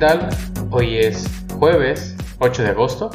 tal? Hoy es jueves 8 de agosto.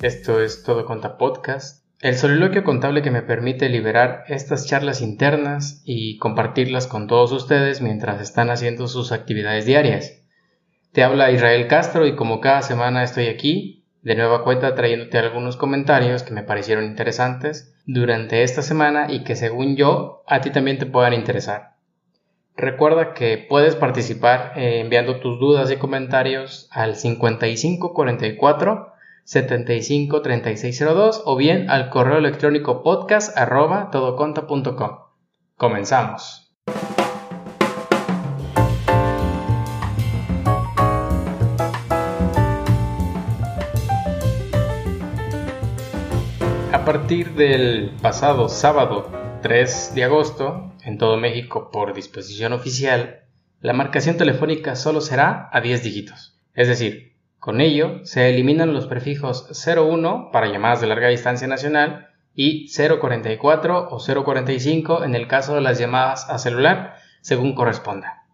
Esto es Todo Conta Podcast, el soliloquio contable que me permite liberar estas charlas internas y compartirlas con todos ustedes mientras están haciendo sus actividades diarias. Te habla Israel Castro y como cada semana estoy aquí, de nueva cuenta trayéndote algunos comentarios que me parecieron interesantes durante esta semana y que según yo a ti también te puedan interesar. Recuerda que puedes participar eh, enviando tus dudas y comentarios al 5544 75 3602 o bien al correo electrónico podcast arroba todoconta.com. Comenzamos. A partir del pasado sábado 3 de agosto, en todo México por disposición oficial, la marcación telefónica solo será a 10 dígitos. Es decir, con ello se eliminan los prefijos 01 para llamadas de larga distancia nacional y 044 o 045 en el caso de las llamadas a celular, según corresponda.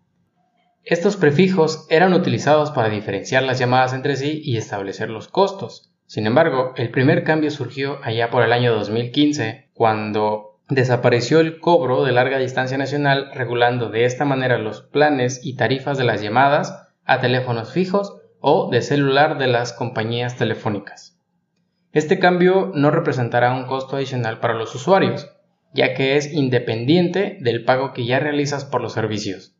Estos prefijos eran utilizados para diferenciar las llamadas entre sí y establecer los costos. Sin embargo, el primer cambio surgió allá por el año 2015, cuando Desapareció el cobro de larga distancia nacional regulando de esta manera los planes y tarifas de las llamadas a teléfonos fijos o de celular de las compañías telefónicas. Este cambio no representará un costo adicional para los usuarios, ya que es independiente del pago que ya realizas por los servicios.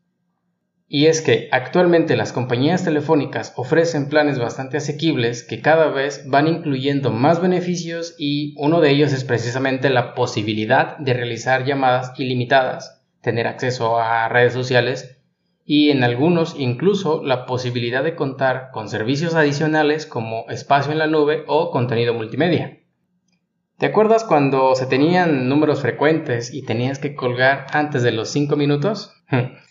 Y es que actualmente las compañías telefónicas ofrecen planes bastante asequibles que cada vez van incluyendo más beneficios y uno de ellos es precisamente la posibilidad de realizar llamadas ilimitadas, tener acceso a redes sociales y en algunos incluso la posibilidad de contar con servicios adicionales como espacio en la nube o contenido multimedia. ¿Te acuerdas cuando se tenían números frecuentes y tenías que colgar antes de los 5 minutos?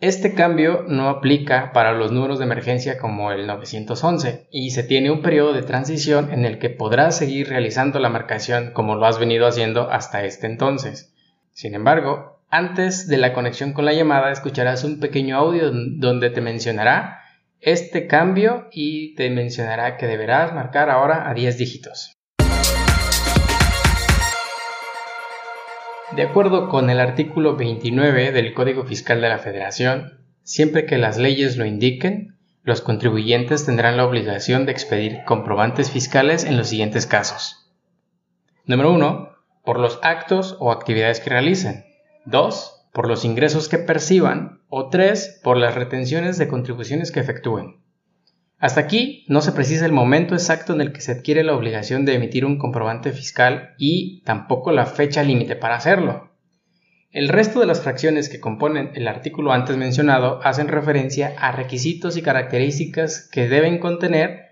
Este cambio no aplica para los números de emergencia como el 911 y se tiene un periodo de transición en el que podrás seguir realizando la marcación como lo has venido haciendo hasta este entonces. Sin embargo, antes de la conexión con la llamada escucharás un pequeño audio donde te mencionará este cambio y te mencionará que deberás marcar ahora a 10 dígitos. De acuerdo con el artículo 29 del Código Fiscal de la Federación, siempre que las leyes lo indiquen, los contribuyentes tendrán la obligación de expedir comprobantes fiscales en los siguientes casos. Número 1. Por los actos o actividades que realicen. 2. Por los ingresos que perciban. O 3. Por las retenciones de contribuciones que efectúen. Hasta aquí no se precisa el momento exacto en el que se adquiere la obligación de emitir un comprobante fiscal y tampoco la fecha límite para hacerlo. El resto de las fracciones que componen el artículo antes mencionado hacen referencia a requisitos y características que deben contener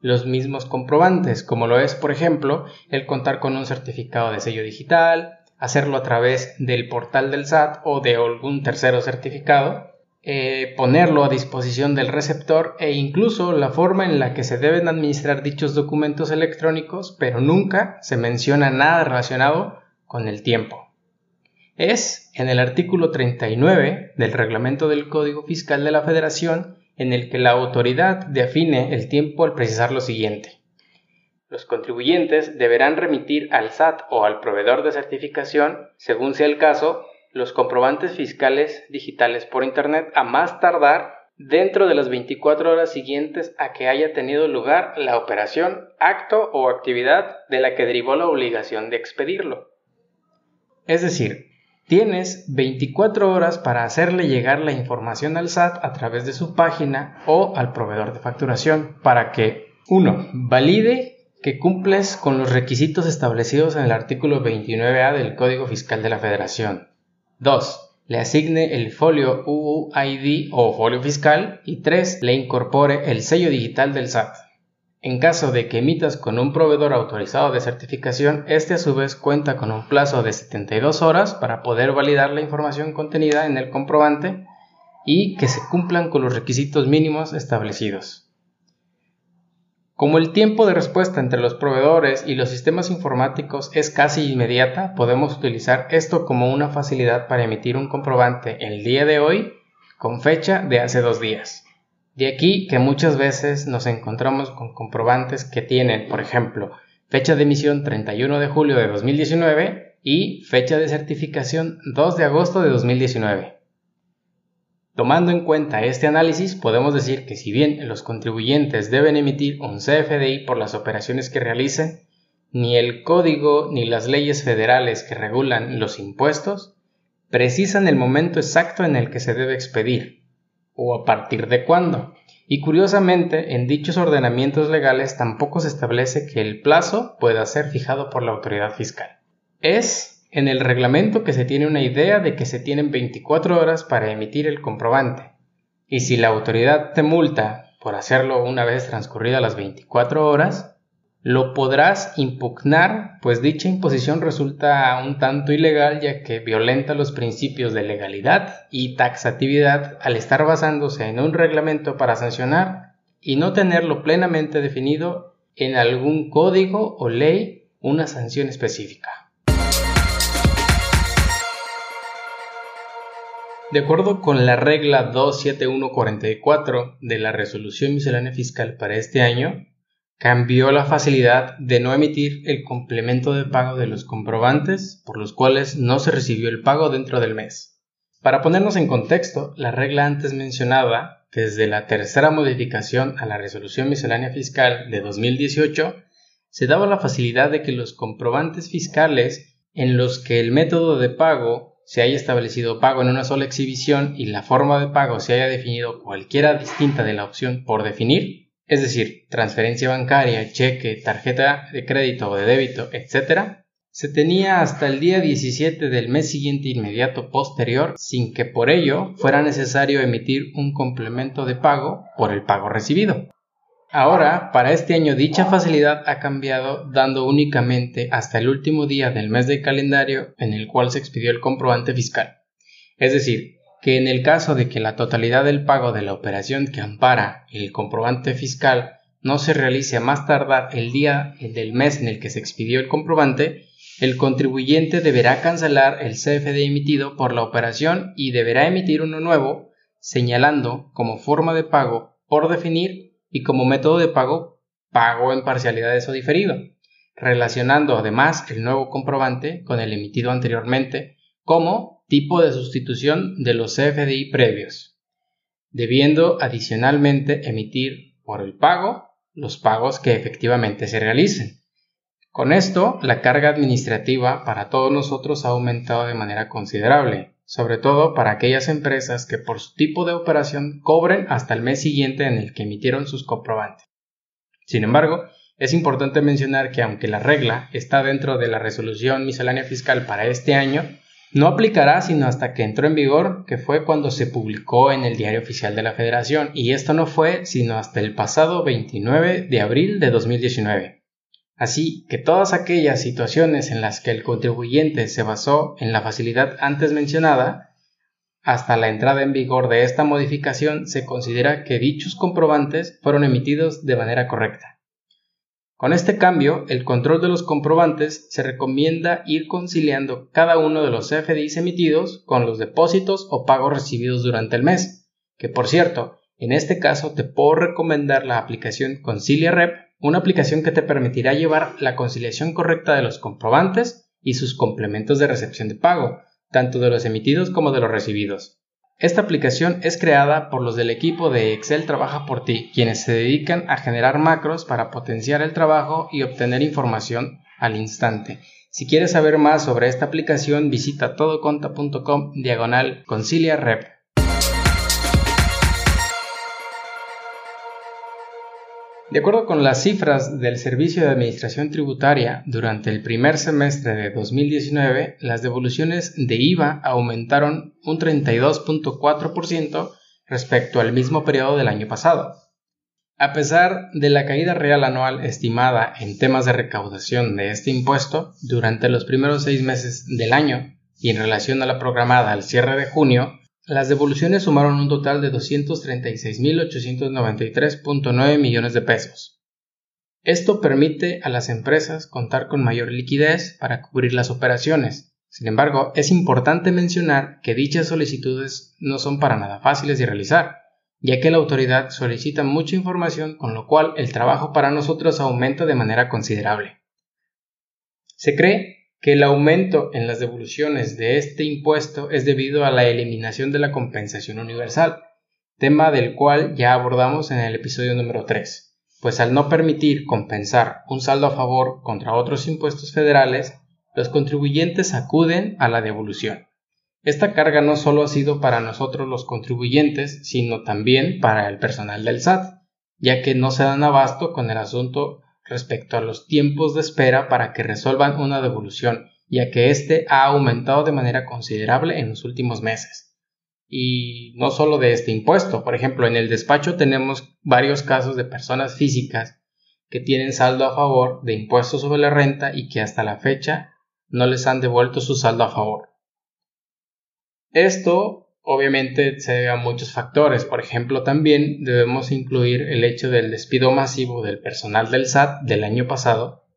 los mismos comprobantes, como lo es, por ejemplo, el contar con un certificado de sello digital, hacerlo a través del portal del SAT o de algún tercero certificado, eh, ponerlo a disposición del receptor e incluso la forma en la que se deben administrar dichos documentos electrónicos, pero nunca se menciona nada relacionado con el tiempo. Es en el artículo 39 del reglamento del Código Fiscal de la Federación en el que la autoridad define el tiempo al precisar lo siguiente. Los contribuyentes deberán remitir al SAT o al proveedor de certificación, según sea el caso, los comprobantes fiscales digitales por Internet a más tardar dentro de las 24 horas siguientes a que haya tenido lugar la operación, acto o actividad de la que derivó la obligación de expedirlo. Es decir, tienes 24 horas para hacerle llegar la información al SAT a través de su página o al proveedor de facturación para que 1. valide que cumples con los requisitos establecidos en el artículo 29A del Código Fiscal de la Federación. 2. Le asigne el folio UUID o folio fiscal. Y 3. Le incorpore el sello digital del SAT. En caso de que emitas con un proveedor autorizado de certificación, este a su vez cuenta con un plazo de 72 horas para poder validar la información contenida en el comprobante y que se cumplan con los requisitos mínimos establecidos. Como el tiempo de respuesta entre los proveedores y los sistemas informáticos es casi inmediata, podemos utilizar esto como una facilidad para emitir un comprobante el día de hoy con fecha de hace dos días. De aquí que muchas veces nos encontramos con comprobantes que tienen, por ejemplo, fecha de emisión 31 de julio de 2019 y fecha de certificación 2 de agosto de 2019. Tomando en cuenta este análisis, podemos decir que si bien los contribuyentes deben emitir un CFDI por las operaciones que realicen, ni el código ni las leyes federales que regulan los impuestos precisan el momento exacto en el que se debe expedir, o a partir de cuándo. Y curiosamente, en dichos ordenamientos legales tampoco se establece que el plazo pueda ser fijado por la autoridad fiscal. Es en el reglamento que se tiene una idea de que se tienen 24 horas para emitir el comprobante. Y si la autoridad te multa por hacerlo una vez transcurridas las 24 horas, lo podrás impugnar, pues dicha imposición resulta un tanto ilegal ya que violenta los principios de legalidad y taxatividad al estar basándose en un reglamento para sancionar y no tenerlo plenamente definido en algún código o ley una sanción específica. De acuerdo con la regla 27144 de la Resolución Miscelánea Fiscal para este año, cambió la facilidad de no emitir el complemento de pago de los comprobantes por los cuales no se recibió el pago dentro del mes. Para ponernos en contexto, la regla antes mencionada, desde la tercera modificación a la resolución miscelánea fiscal de 2018, se daba la facilidad de que los comprobantes fiscales en los que el método de pago se haya establecido pago en una sola exhibición y la forma de pago se haya definido cualquiera distinta de la opción por definir, es decir, transferencia bancaria, cheque, tarjeta de crédito o de débito, etc., se tenía hasta el día 17 del mes siguiente inmediato posterior sin que por ello fuera necesario emitir un complemento de pago por el pago recibido. Ahora, para este año dicha facilidad ha cambiado dando únicamente hasta el último día del mes de calendario en el cual se expidió el comprobante fiscal. Es decir, que en el caso de que la totalidad del pago de la operación que ampara el comprobante fiscal no se realice a más tardar el día del mes en el que se expidió el comprobante, el contribuyente deberá cancelar el CFD emitido por la operación y deberá emitir uno nuevo, señalando como forma de pago por definir y como método de pago pago en parcialidades o diferido, relacionando además el nuevo comprobante con el emitido anteriormente como tipo de sustitución de los CFDI previos, debiendo adicionalmente emitir por el pago los pagos que efectivamente se realicen. Con esto, la carga administrativa para todos nosotros ha aumentado de manera considerable, sobre todo para aquellas empresas que por su tipo de operación cobren hasta el mes siguiente en el que emitieron sus comprobantes. Sin embargo, es importante mencionar que aunque la regla está dentro de la resolución miscelánea fiscal para este año, no aplicará sino hasta que entró en vigor, que fue cuando se publicó en el Diario Oficial de la Federación, y esto no fue sino hasta el pasado 29 de abril de 2019. Así que todas aquellas situaciones en las que el contribuyente se basó en la facilidad antes mencionada, hasta la entrada en vigor de esta modificación se considera que dichos comprobantes fueron emitidos de manera correcta. Con este cambio, el control de los comprobantes se recomienda ir conciliando cada uno de los CFDIs emitidos con los depósitos o pagos recibidos durante el mes, que por cierto, en este caso te puedo recomendar la aplicación Concilia Rep, una aplicación que te permitirá llevar la conciliación correcta de los comprobantes y sus complementos de recepción de pago, tanto de los emitidos como de los recibidos. Esta aplicación es creada por los del equipo de Excel Trabaja por ti, quienes se dedican a generar macros para potenciar el trabajo y obtener información al instante. Si quieres saber más sobre esta aplicación, visita todoconta.com diagonal concilia rep. De acuerdo con las cifras del Servicio de Administración Tributaria, durante el primer semestre de 2019, las devoluciones de IVA aumentaron un 32.4% respecto al mismo periodo del año pasado. A pesar de la caída real anual estimada en temas de recaudación de este impuesto durante los primeros seis meses del año y en relación a la programada al cierre de junio, las devoluciones sumaron un total de 236.893.9 millones de pesos. Esto permite a las empresas contar con mayor liquidez para cubrir las operaciones. Sin embargo, es importante mencionar que dichas solicitudes no son para nada fáciles de realizar, ya que la autoridad solicita mucha información con lo cual el trabajo para nosotros aumenta de manera considerable. Se cree que el aumento en las devoluciones de este impuesto es debido a la eliminación de la compensación universal, tema del cual ya abordamos en el episodio número 3, pues al no permitir compensar un saldo a favor contra otros impuestos federales, los contribuyentes acuden a la devolución. Esta carga no solo ha sido para nosotros los contribuyentes, sino también para el personal del SAT, ya que no se dan abasto con el asunto respecto a los tiempos de espera para que resuelvan una devolución, ya que éste ha aumentado de manera considerable en los últimos meses. Y no solo de este impuesto, por ejemplo, en el despacho tenemos varios casos de personas físicas que tienen saldo a favor de impuestos sobre la renta y que hasta la fecha no les han devuelto su saldo a favor. Esto obviamente se debe a muchos factores. Por ejemplo, también debemos incluir el hecho del despido masivo del personal del SAT del año pasado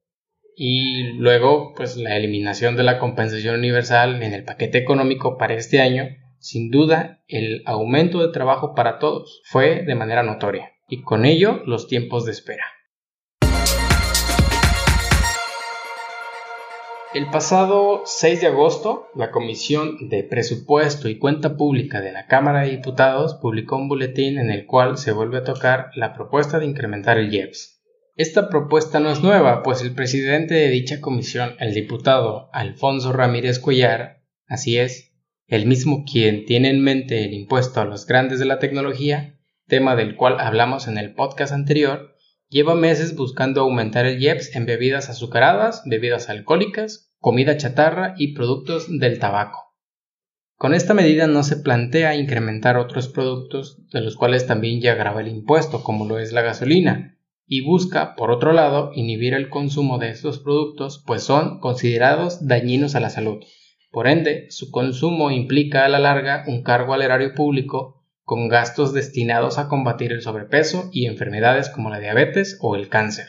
y luego pues la eliminación de la compensación universal en el paquete económico para este año. Sin duda, el aumento de trabajo para todos fue de manera notoria y con ello los tiempos de espera. El pasado 6 de agosto, la Comisión de Presupuesto y Cuenta Pública de la Cámara de Diputados publicó un boletín en el cual se vuelve a tocar la propuesta de incrementar el IEPS. Esta propuesta no es nueva, pues el presidente de dicha comisión, el diputado Alfonso Ramírez Cuellar, así es, el mismo quien tiene en mente el impuesto a los grandes de la tecnología, tema del cual hablamos en el podcast anterior, Lleva meses buscando aumentar el IEPS en bebidas azucaradas, bebidas alcohólicas, comida chatarra y productos del tabaco. Con esta medida no se plantea incrementar otros productos de los cuales también ya graba el impuesto, como lo es la gasolina, y busca, por otro lado, inhibir el consumo de estos productos, pues son considerados dañinos a la salud. Por ende, su consumo implica a la larga un cargo al erario público con gastos destinados a combatir el sobrepeso y enfermedades como la diabetes o el cáncer.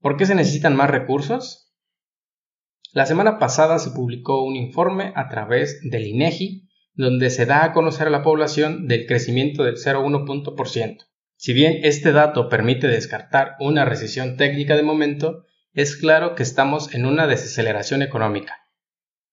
¿Por qué se necesitan más recursos? La semana pasada se publicó un informe a través del INEGI donde se da a conocer a la población del crecimiento del 0,1%. Si bien este dato permite descartar una recesión técnica de momento, es claro que estamos en una desaceleración económica.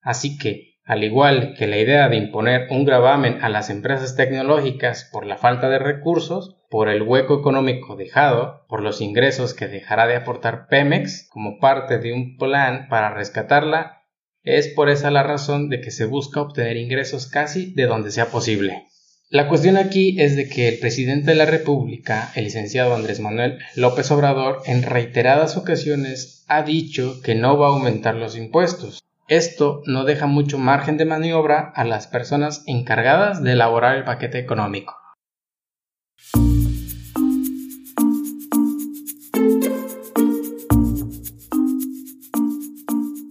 Así que, al igual que la idea de imponer un gravamen a las empresas tecnológicas por la falta de recursos, por el hueco económico dejado, por los ingresos que dejará de aportar Pemex como parte de un plan para rescatarla, es por esa la razón de que se busca obtener ingresos casi de donde sea posible. La cuestión aquí es de que el presidente de la República, el licenciado Andrés Manuel López Obrador, en reiteradas ocasiones ha dicho que no va a aumentar los impuestos, esto no deja mucho margen de maniobra a las personas encargadas de elaborar el paquete económico.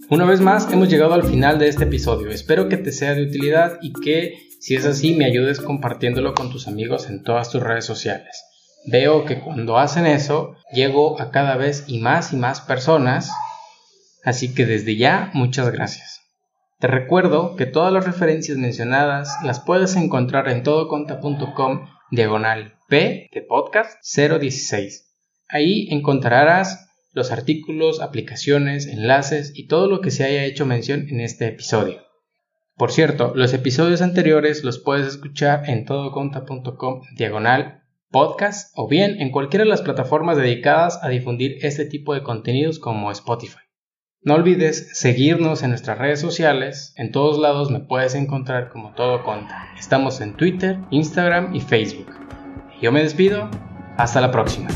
Una vez más hemos llegado al final de este episodio. Espero que te sea de utilidad y que, si es así, me ayudes compartiéndolo con tus amigos en todas tus redes sociales. Veo que cuando hacen eso, llego a cada vez y más y más personas Así que desde ya, muchas gracias. Te recuerdo que todas las referencias mencionadas las puedes encontrar en todoconta.com diagonal P de podcast 016. Ahí encontrarás los artículos, aplicaciones, enlaces y todo lo que se haya hecho mención en este episodio. Por cierto, los episodios anteriores los puedes escuchar en todoconta.com diagonal podcast o bien en cualquiera de las plataformas dedicadas a difundir este tipo de contenidos como Spotify. No olvides seguirnos en nuestras redes sociales. En todos lados me puedes encontrar como todo conta. Estamos en Twitter, Instagram y Facebook. Yo me despido. Hasta la próxima.